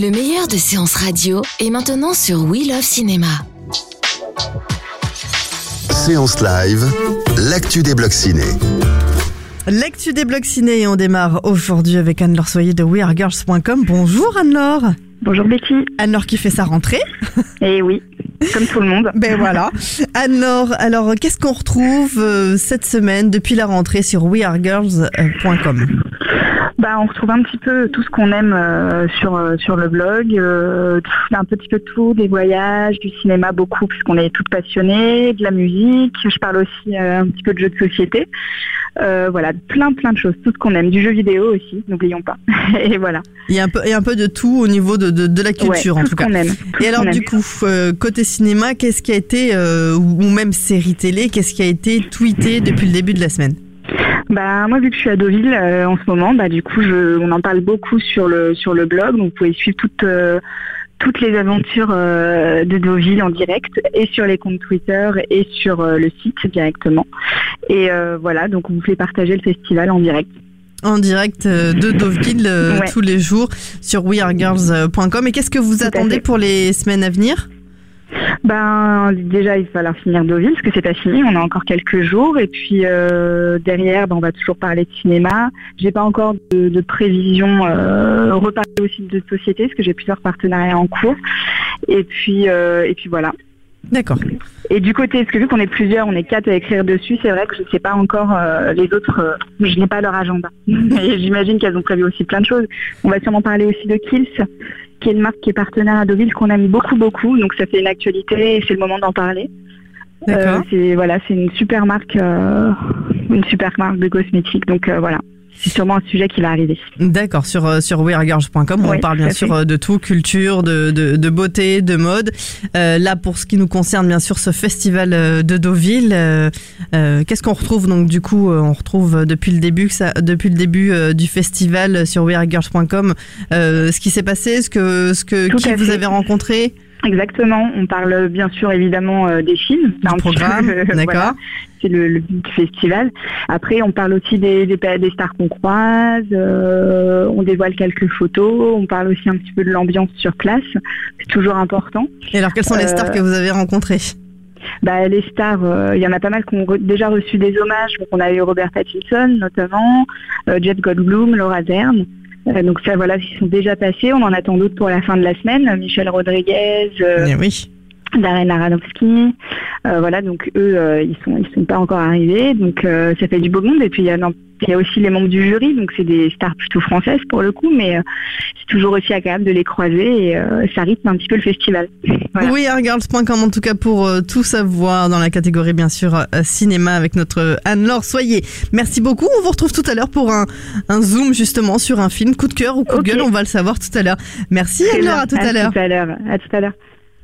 Le meilleur de séances radio est maintenant sur We Love Cinéma. Séance live, l'actu des blocs ciné. L'actu des blogs ciné et on démarre aujourd'hui avec Anne-Laure Soyer de wearegirls.com. Bonjour Anne-Laure. Bonjour Betty. Anne-Laure qui fait sa rentrée. Eh oui, comme tout le monde. Ben voilà. Anne-Laure, alors qu'est-ce qu'on retrouve euh, cette semaine depuis la rentrée sur wearegirls.com Bah, on retrouve un petit peu tout ce qu'on aime euh, sur euh, sur le blog, euh, un petit peu de tout, des voyages, du cinéma beaucoup puisqu'on est toutes passionnées, de la musique. Je parle aussi euh, un petit peu de jeux de société. Euh, voilà, plein plein de choses, tout ce qu'on aime, du jeu vidéo aussi, n'oublions pas. Et voilà. Il y a un peu, il y a un peu de tout au niveau de, de, de la culture Ouais, en tout cas. aime, tout Et alors du coup, euh, côté cinéma, qu'est-ce qui a été, euh, ou même série télé, qu'est-ce qui a été tweeté depuis le début de la semaine? Bah moi vu que je suis à Deauville euh, en ce moment, bah du coup je, on en parle beaucoup sur le sur le blog, donc vous pouvez suivre toutes euh, toutes les aventures euh, de Deauville en direct et sur les comptes Twitter et sur le site directement. Et voilà, donc on vous fait partager le festival en direct. en direct de Deauville Ouais. tous les jours sur wearegirls.com. Et qu'est-ce que vous attendez pour les semaines à venir? Ben déjà il va falloir finir Deauville parce que c'est pas fini, on a encore quelques jours et puis euh, derrière ben, on va toujours parler de cinéma. J'ai pas encore de, de prévision euh, reparler aussi de société parce que j'ai plusieurs partenariats en cours et puis euh, et puis voilà. D'accord. Et du côté, parce que vu qu'on est plusieurs, on est quatre à écrire dessus, c'est vrai que je ne sais pas encore euh, les autres, euh, je n'ai pas leur agenda. Et j'imagine qu'elles ont prévu aussi plein de choses. On va sûrement parler aussi de Kills, qui est une marque qui est partenaire à Deauville, qu'on aime beaucoup, beaucoup. Donc ça fait une actualité et c'est le moment d'en parler. Euh, c'est voilà, c'est une super marque, euh, une super marque de cosmétiques. Donc euh, voilà, c'est sûrement un sujet qui va arriver. D'accord, sur, euh, sur wearegirls.com, on parle bien sûr fait. euh, de tout, culture, de, de, de beauté, de mode. Euh, là, pour ce qui nous concerne, bien sûr, ce festival euh, de Deauville, euh, euh, qu'est-ce qu'on retrouve? Donc du coup On retrouve depuis le début, ça, depuis le début du festival sur wearegirls.com, euh, ce qui s'est passé, ce que, ce que Tout qui vous fait. avez rencontré, Exactement. On parle bien sûr évidemment euh, des films. C'est un programme, euh, d'accord. voilà. C'est le, festival. Après, on parle aussi des, des, des stars qu'on croise. euh, on dévoile quelques photos. On parle aussi un petit peu de l'ambiance sur place. C'est toujours important. Et alors, quelles sont les Euh, stars que vous avez rencontrées? Bah, les stars, euh, il y en a pas mal qui ont re- déjà reçu des hommages. Donc, on a eu Robert Pattinson notamment, euh, Jeff Goldblum, Laura Dern. Euh, donc ça, voilà, ils sont déjà passés. On en attend d'autres pour la fin de la semaine. Michel Rodriguez, euh, Eh oui. Darren Aronofsky. Euh, voilà, donc eux, euh, ils sont ils sont pas encore arrivés, donc euh, ça fait du beau monde. Et puis il y a, non, il y a aussi les membres du jury, donc c'est des stars plutôt françaises pour le coup, mais c'est toujours aussi agréable de les croiser et ça rythme un petit peu le festival. Voilà. Oui, wearegirls.com en tout cas pour tout savoir dans la catégorie bien sûr cinéma avec notre Anne-Laure Soyer. Merci beaucoup. On vous retrouve tout à l'heure pour un, un zoom justement sur un film coup de cœur ou coup de gueule. On va le savoir tout à l'heure. Merci Anne-Laure, à tout à l'heure. tout à l'heure. À tout à l'heure.